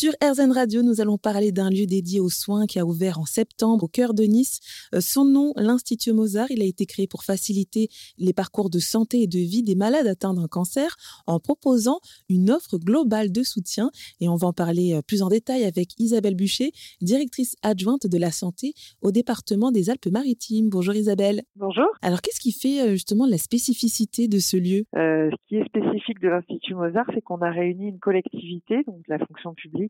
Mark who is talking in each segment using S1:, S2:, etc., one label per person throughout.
S1: Sur RZN Radio, nous allons parler d'un lieu dédié aux soins qui a ouvert en septembre au cœur de Nice. Euh, son nom, l'Institut Mozart, il a été créé pour faciliter les parcours de santé et de vie des malades atteints d'un cancer en proposant une offre globale de soutien. Et on va en parler euh, plus en détail avec Isabelle Bûcher, directrice adjointe de la santé au département des Alpes-Maritimes. Bonjour Isabelle.
S2: Bonjour.
S1: Alors qu'est-ce qui fait euh, justement la spécificité de ce lieu?
S2: Ce qui est spécifique de l'Institut Mozart, c'est qu'on a réuni une collectivité, donc la fonction publique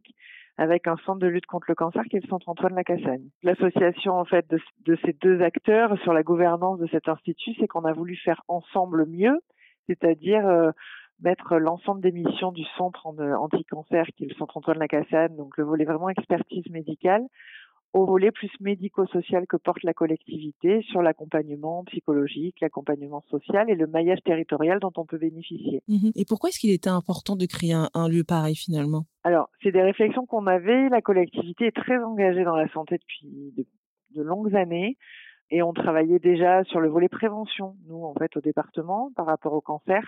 S2: avec un centre de lutte contre le cancer qui est le Centre Antoine Lacassagne. L'association en fait de, ces deux acteurs sur la gouvernance de cet institut, c'est qu'on a voulu faire ensemble mieux, c'est-à-dire euh, mettre l'ensemble des missions du centre anti-cancer qui est le Centre Antoine Lacassagne, donc le volet vraiment expertise médicale, au volet plus médico-social que porte la collectivité sur l'accompagnement psychologique, l'accompagnement social et le maillage territorial dont on peut bénéficier.
S1: Mmh et pourquoi est-ce qu'il était important de créer un, lieu pareil finalement?
S2: Alors, c'est des réflexions qu'on avait. La collectivité est très engagée dans la santé depuis de, longues années et on travaillait déjà sur le volet prévention, nous, en fait, au département, par rapport au cancer.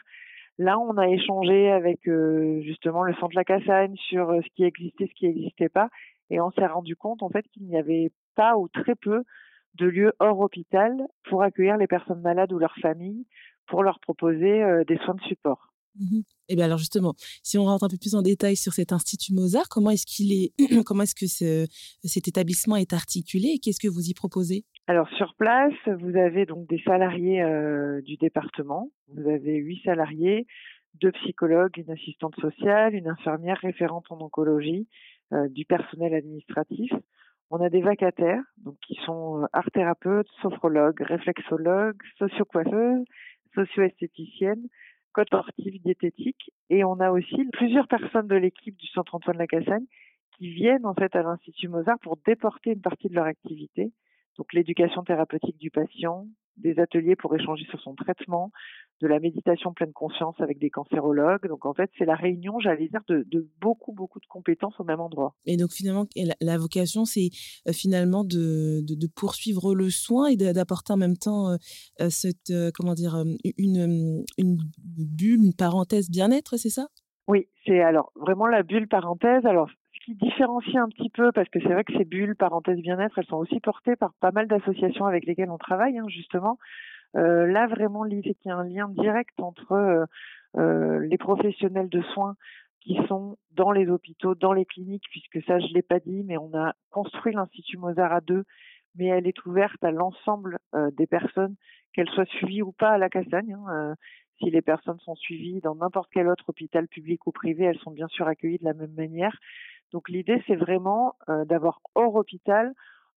S2: Là, on a échangé avec euh, justement le centre La Cassagne sur euh, ce qui existait, ce qui n'existait pas, et on s'est rendu compte en fait qu'il n'y avait pas ou très peu de lieux hors hôpital pour accueillir les personnes malades ou leurs familles pour leur proposer euh, des soins de support.
S1: Mmh et eh bien alors justement, si on rentre un peu plus en détail sur cet institut Mozart, comment est-ce qu'il est, comment est-ce que cet établissement est articulé et qu'est-ce que vous y proposez?
S2: Alors sur place, vous avez donc des salariés euh, du département. Vous avez huit salariés, deux psychologues, une assistante sociale, une infirmière référente en oncologie, euh, du personnel administratif. On a des vacataires, donc qui sont euh, art thérapeutes, sophrologues, réflexologues, sociocoiffeuses, socio-esthéticiennes, coach sportif, diététique, et on a aussi plusieurs personnes de l'équipe du Centre Antoine Lacassagne qui viennent en fait à l'Institut Mozart pour déporter une partie de leur activité, donc l'éducation thérapeutique du patient, des ateliers pour échanger sur son traitement, de la méditation pleine conscience avec des cancérologues. Donc en fait, c'est la réunion, j'allais dire, de, beaucoup, beaucoup de compétences au même endroit.
S1: Et donc finalement, la, vocation, c'est euh, finalement de, de, poursuivre le soin et d'apporter en même temps euh, euh, cette, comment dire, une, une bulle, une parenthèse bien-être, c'est ça?
S2: Oui, c'est alors vraiment la bulle parenthèse. Alors qui différencie un petit peu, parce que c'est vrai que ces bulles, parenthèses bien-être, elles sont aussi portées par pas mal d'associations avec lesquelles on travaille, hein, justement. Euh, là, vraiment, l'idée qu'il y a un lien direct entre euh, euh, les professionnels de soins qui sont dans les hôpitaux, dans les cliniques, puisque ça, je l'ai pas dit, mais on a construit l'Institut Mozart à deux, mais elle est ouverte à l'ensemble des personnes, qu'elles soient suivies ou pas à la Cassagne. Hein, si les personnes sont suivies dans n'importe quel autre hôpital public ou privé, elles sont bien sûr accueillies de la même manière. Donc l'idée, c'est vraiment d'avoir hors hôpital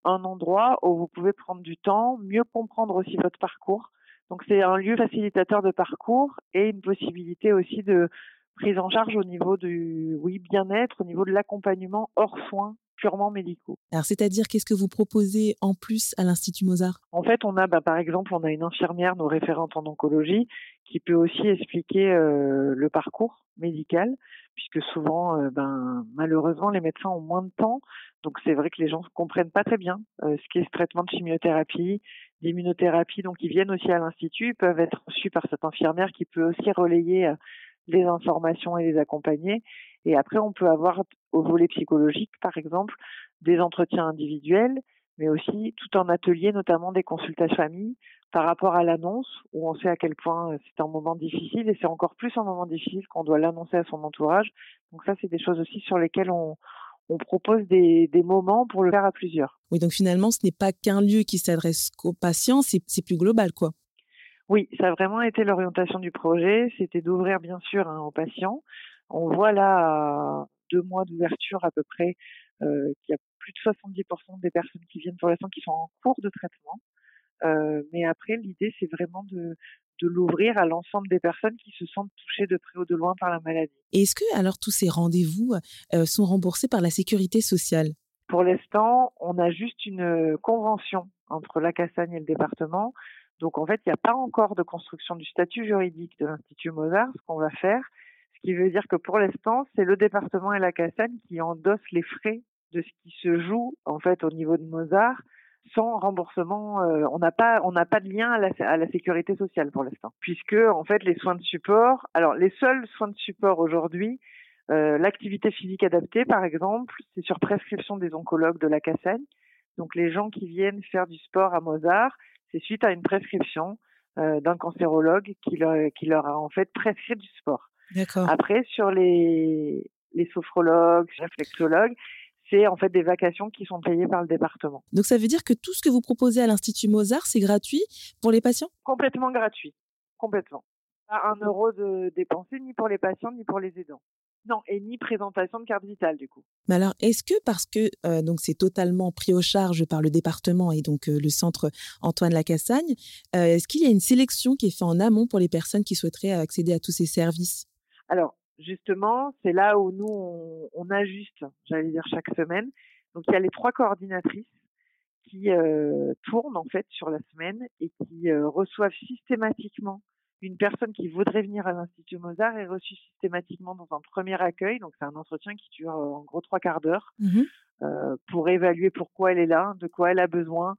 S2: un endroit où vous pouvez prendre du temps, mieux comprendre aussi votre parcours. Donc c'est un lieu facilitateur de parcours et une possibilité aussi de prise en charge au niveau du oui bien-être, au niveau de l'accompagnement hors soins purement médicaux.
S1: Alors c'est-à-dire qu'est-ce que vous proposez en plus à l'Institut Mozart?
S2: En fait, on a bah, par exemple, on a une infirmière, nos référentes en oncologie, qui peut aussi expliquer euh, le parcours médical, puisque souvent, euh, ben malheureusement, les médecins ont moins de temps donc c'est vrai que les gens ne comprennent pas très bien euh, ce qu'est ce traitement de chimiothérapie, d'immunothérapie. Donc ils viennent aussi à l'institut, ils peuvent être reçus par cette infirmière qui peut aussi relayer les informations et les accompagner. Et après, on peut avoir au volet psychologique, par exemple, des entretiens individuels, mais aussi tout un atelier, notamment des consultations famille, par rapport à l'annonce, où on sait à quel point c'est un moment difficile, et c'est encore plus un moment difficile qu'on doit l'annoncer à son entourage. Donc ça, c'est des choses aussi sur lesquelles on, on propose des, moments pour le faire à plusieurs.
S1: Oui, donc finalement, ce n'est pas qu'un lieu qui s'adresse aux patients, c'est plus global, quoi.
S2: Oui, ça a vraiment été l'orientation du projet. C'était d'ouvrir, bien sûr, hein, aux patients. On voit là, deux mois d'ouverture à peu près, euh, qu'il y a plus de 70% des personnes qui viennent pour l'instant qui sont en cours de traitement. Euh, mais après, l'idée, c'est vraiment de, de l'ouvrir à l'ensemble des personnes qui se sentent touchées de près ou de loin par la maladie.
S1: Et est-ce que alors tous ces rendez-vous euh, sont remboursés par la sécurité sociale?
S2: Pour l'instant, on a juste une convention entre la Cassagne et le département. Donc en fait, il n'y a pas encore de construction du statut juridique de l'Institut Mozart. Ce qu'on va faire, ce qui veut dire que pour l'instant, c'est le département et la Cassagne qui endossent les frais de ce qui se joue en fait au niveau de Mozart sans remboursement. Euh, on n'a pas, on n'a pas de lien à la, à la sécurité sociale pour l'instant, puisque en fait les soins de support, alors les seuls soins de support aujourd'hui L'activité physique adaptée, par exemple, c'est sur prescription des oncologues de la Cassagne. Donc les gens qui viennent faire du sport à Mozart, c'est suite à une prescription d'un cancérologue qui leur, qui leur a en fait prescrit du sport. Après, sur les, les sophrologues, réflexologues, c'est en fait des vacations qui sont payées par le département.
S1: Donc ça veut dire que tout ce que vous proposez à l'Institut Mozart, c'est gratuit pour les patients?
S2: Complètement gratuit, complètement. Pas un euro de dépensé ni pour les patients ni pour les aidants. Non, et ni présentation de carte vitale du coup.
S1: Mais alors, est-ce que parce que euh, donc c'est totalement pris aux charges par le département et donc euh, le centre Antoine Lacassagne, euh, est-ce qu'il y a une sélection qui est faite en amont pour les personnes qui souhaiteraient accéder à tous ces services?
S2: Alors, justement, c'est là où nous, on, ajuste, j'allais dire, chaque semaine. Donc, il y a les trois coordinatrices qui euh, tournent, en fait, sur la semaine et qui euh, reçoivent systématiquement une personne qui voudrait venir à l'Institut Mozart est reçue systématiquement dans un premier accueil. Donc, c'est un entretien qui dure euh, en gros trois quarts d'heure mmh pour évaluer pourquoi elle est là, de quoi elle a besoin,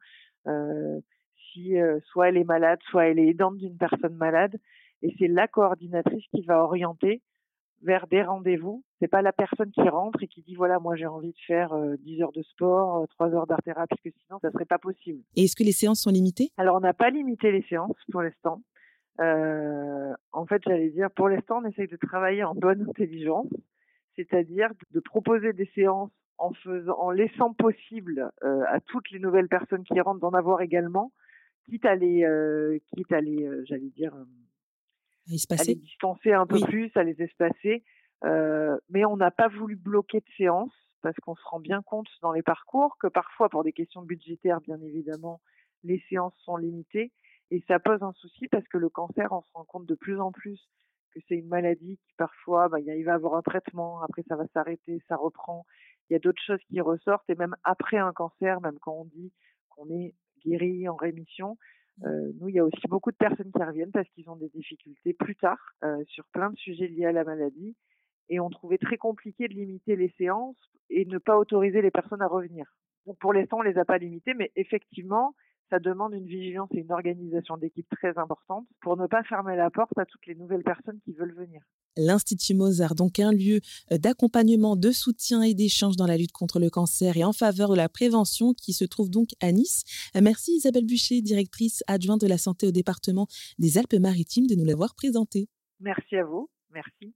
S2: si soit elle est malade, soit elle est aidante d'une personne malade. Et c'est la coordinatrice qui va orienter vers des rendez-vous. C'est pas la personne qui rentre et qui dit voilà moi j'ai envie de faire 10 euh, heures de sport, 3 euh, heures d'art thérapie que sinon ça serait pas possible.
S1: Et est-ce que les séances sont limitées?
S2: Alors on n'a pas limité les séances pour l'instant. Euh, en fait j'allais dire pour l'instant on essaye de travailler en bonne intelligence, c'est-à-dire de proposer des séances en faisant, en laissant possible à toutes les nouvelles personnes qui rentrent d'en avoir également, quitte à les, quitte à les, j'allais dire à, les distancer un peu plus, à les espacer. Euh, mais on n'a pas voulu bloquer de séance parce qu'on se rend bien compte dans les parcours que parfois, pour des questions budgétaires, bien évidemment, les séances sont limitées. Et ça pose un souci parce que le cancer, on se rend compte de plus en plus que c'est une maladie qui parfois, bah, il va avoir un traitement, après ça va s'arrêter, ça reprend. Il y a d'autres choses qui ressortent et même après un cancer, même quand on dit qu'on est guéri, en rémission, euh, nous, il y a aussi beaucoup de personnes qui reviennent parce qu'ils ont des difficultés plus tard euh, sur plein de sujets liés à la maladie. Et on trouvait très compliqué de limiter les séances et ne pas autoriser les personnes à revenir. Donc pour l'instant, on les a pas limitées, mais effectivement, ça demande une vigilance et une organisation d'équipe très importante pour ne pas fermer la porte à toutes les nouvelles personnes qui veulent venir.
S1: L'Institut Mozart, donc un lieu euh, d'accompagnement, de soutien et d'échange dans la lutte contre le cancer et en faveur de la prévention qui se trouve donc à Nice. Euh, merci Isabelle Bûcher, directrice adjointe de la santé au département des Alpes-Maritimes, de nous l'avoir présenté.
S2: Merci à vous. Merci.